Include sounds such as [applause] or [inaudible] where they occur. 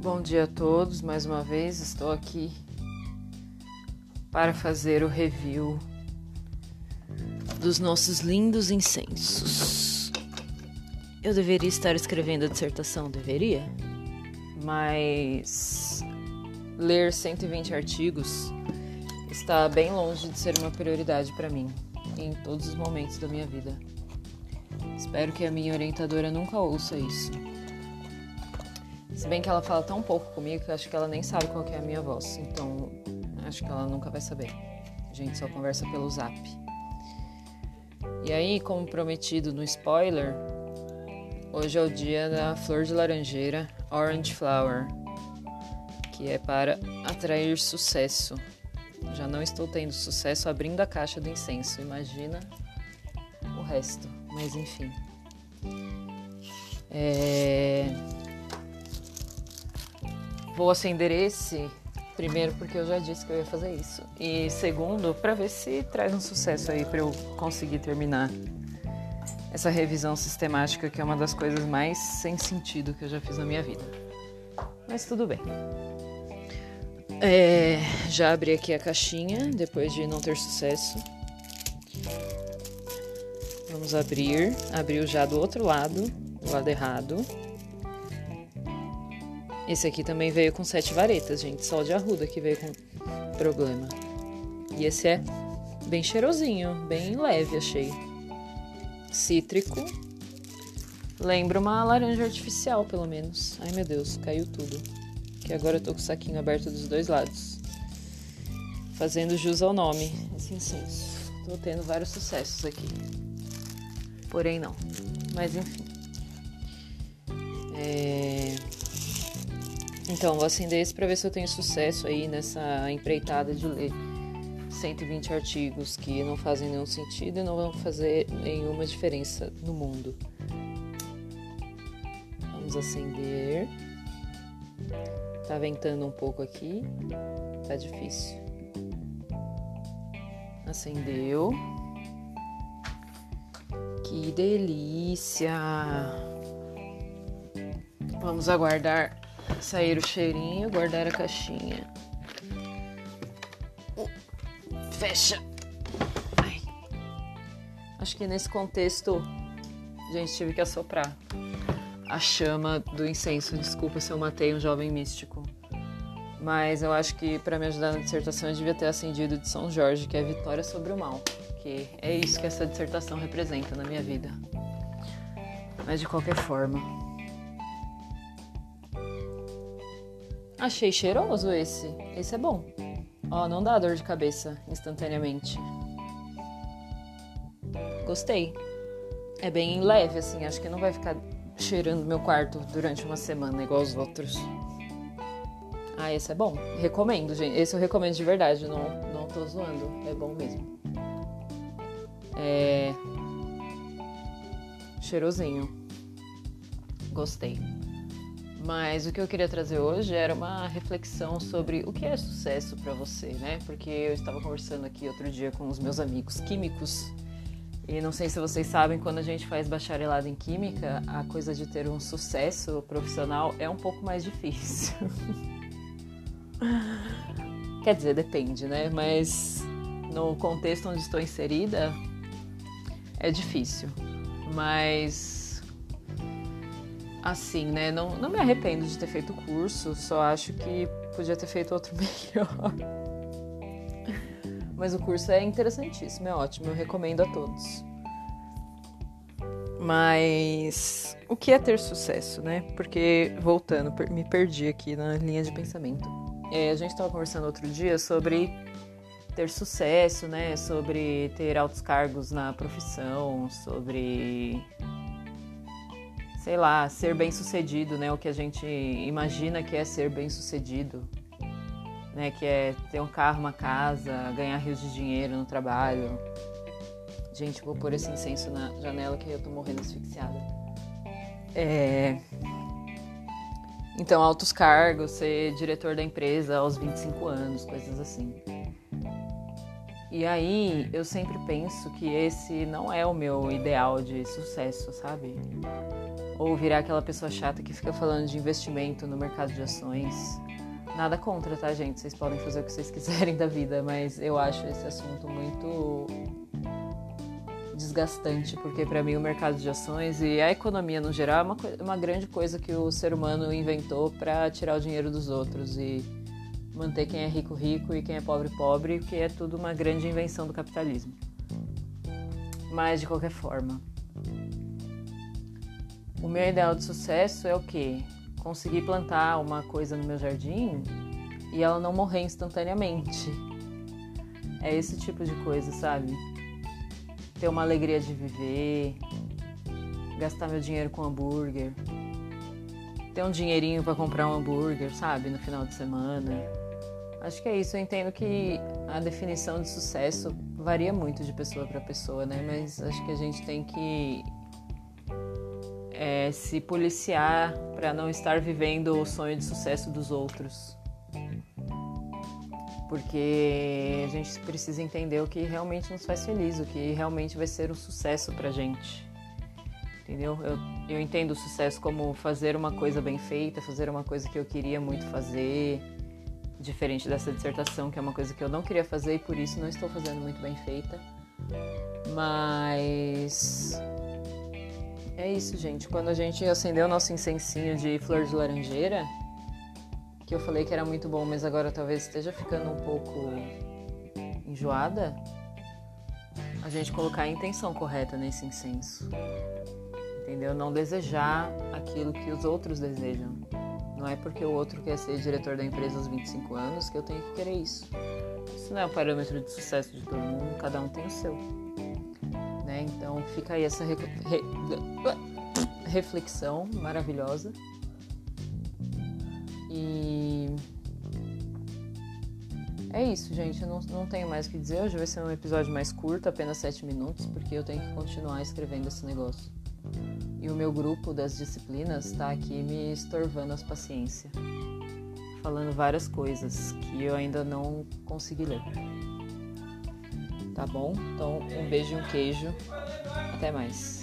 Bom dia a todos, mais uma vez estou aqui para fazer o review dos nossos lindos incensos. Eu deveria estar escrevendo a dissertação, deveria, mas ler 120 artigos está bem longe de ser uma prioridade para mim em todos os momentos da minha vida. Espero que a minha orientadora nunca ouça isso. Se bem que ela fala tão pouco comigo que eu acho que ela nem sabe qual é a minha voz. Então, acho que ela nunca vai saber. A gente só conversa pelo zap. E aí, como prometido no spoiler, hoje é o dia da flor de laranjeira Orange Flower, que é para atrair sucesso. Já não estou tendo sucesso abrindo a caixa do incenso, imagina o resto, mas enfim. É... Vou acender esse primeiro porque eu já disse que eu ia fazer isso. E segundo, para ver se traz um sucesso aí para eu conseguir terminar essa revisão sistemática que é uma das coisas mais sem sentido que eu já fiz na minha vida. Mas tudo bem. É, já abri aqui a caixinha depois de não ter sucesso. Vamos abrir. Abriu já do outro lado, do lado errado. Esse aqui também veio com sete varetas, gente. Só de arruda que veio com problema. E esse é bem cheirosinho, bem leve, achei. Cítrico. Lembra uma laranja artificial, pelo menos. Ai, meu Deus, caiu tudo. Que agora eu tô com o saquinho aberto dos dois lados. Fazendo jus ao nome, esse incenso. Tô tendo vários sucessos aqui. Porém, não. Mas, enfim. É... Então, vou acender esse para ver se eu tenho sucesso aí nessa empreitada de ler 120 artigos que não fazem nenhum sentido e não vão fazer nenhuma diferença no mundo. Vamos acender. Tá ventando um pouco aqui. Tá difícil. Acendeu. Que delícia! Vamos aguardar sair o cheirinho, guardar a caixinha. Fecha. Ai. Acho que nesse contexto, gente, tive que assoprar a chama do incenso. Desculpa se eu matei um jovem místico. Mas eu acho que para me ajudar na dissertação eu devia ter acendido de São Jorge, que é a vitória sobre o mal. Que é isso que essa dissertação representa na minha vida. Mas de qualquer forma, Achei cheiroso esse. Esse é bom. Ó, não dá dor de cabeça instantaneamente. Gostei. É bem leve, assim. Acho que não vai ficar cheirando meu quarto durante uma semana igual os outros. Ah, esse é bom. Recomendo, gente. Esse eu recomendo de verdade. Não, não tô zoando. É bom mesmo. É. Cheirosinho. Gostei. Mas o que eu queria trazer hoje era uma reflexão sobre o que é sucesso para você, né? Porque eu estava conversando aqui outro dia com os meus amigos químicos e não sei se vocês sabem, quando a gente faz bacharelado em química, a coisa de ter um sucesso profissional é um pouco mais difícil. [laughs] Quer dizer, depende, né? Mas no contexto onde estou inserida, é difícil. Mas assim, né? Não, não me arrependo de ter feito o curso, só acho que podia ter feito outro [laughs] melhor. Mas o curso é interessantíssimo, é ótimo, eu recomendo a todos. Mas o que é ter sucesso, né? Porque, voltando, me perdi aqui na linha de pensamento. É, a gente estava conversando outro dia sobre ter sucesso, né? Sobre ter altos cargos na profissão, sobre sei lá, ser bem sucedido, né? O que a gente imagina que é ser bem sucedido, né? Que é ter um carro, uma casa, ganhar rios de dinheiro no trabalho. Gente, vou pôr esse incenso na janela que eu tô morrendo asfixiada. É... Então, altos cargos, ser diretor da empresa aos 25 anos, coisas assim. E aí eu sempre penso que esse não é o meu ideal de sucesso, sabe? Ou virar aquela pessoa chata que fica falando de investimento no mercado de ações. Nada contra, tá, gente? Vocês podem fazer o que vocês [laughs] quiserem da vida, mas eu acho esse assunto muito desgastante, porque para mim o mercado de ações e a economia no geral é uma, uma grande coisa que o ser humano inventou para tirar o dinheiro dos outros e manter quem é rico rico e quem é pobre pobre, que é tudo uma grande invenção do capitalismo. Mas de qualquer forma, o meu ideal de sucesso é o quê? Conseguir plantar uma coisa no meu jardim e ela não morrer instantaneamente. É esse tipo de coisa, sabe? ter uma alegria de viver, gastar meu dinheiro com hambúrguer, ter um dinheirinho para comprar um hambúrguer, sabe, no final de semana. Acho que é isso. Eu entendo que a definição de sucesso varia muito de pessoa para pessoa, né? Mas acho que a gente tem que é, se policiar para não estar vivendo o sonho de sucesso dos outros porque a gente precisa entender o que realmente nos faz feliz, o que realmente vai ser um sucesso pra gente. Entendeu? Eu, eu entendo o sucesso como fazer uma coisa bem feita, fazer uma coisa que eu queria muito fazer, diferente dessa dissertação, que é uma coisa que eu não queria fazer e por isso não estou fazendo muito bem feita. Mas é isso, gente. Quando a gente acendeu o nosso incensinho de flor de laranjeira, que eu falei que era muito bom, mas agora talvez esteja ficando um pouco enjoada, a gente colocar a intenção correta nesse incenso. Entendeu? Não desejar aquilo que os outros desejam. Não é porque o outro quer ser diretor da empresa aos 25 anos que eu tenho que querer isso. Isso não é o parâmetro de sucesso de todo mundo, cada um tem o seu. Né? Então fica aí essa re... Re... reflexão maravilhosa. E é isso, gente. Eu não, não tenho mais o que dizer. Hoje vai ser um episódio mais curto, apenas 7 minutos, porque eu tenho que continuar escrevendo esse negócio. E o meu grupo das disciplinas está aqui me estorvando as paciência, falando várias coisas que eu ainda não consegui ler. Tá bom? Então, um beijo e um queijo. Até mais.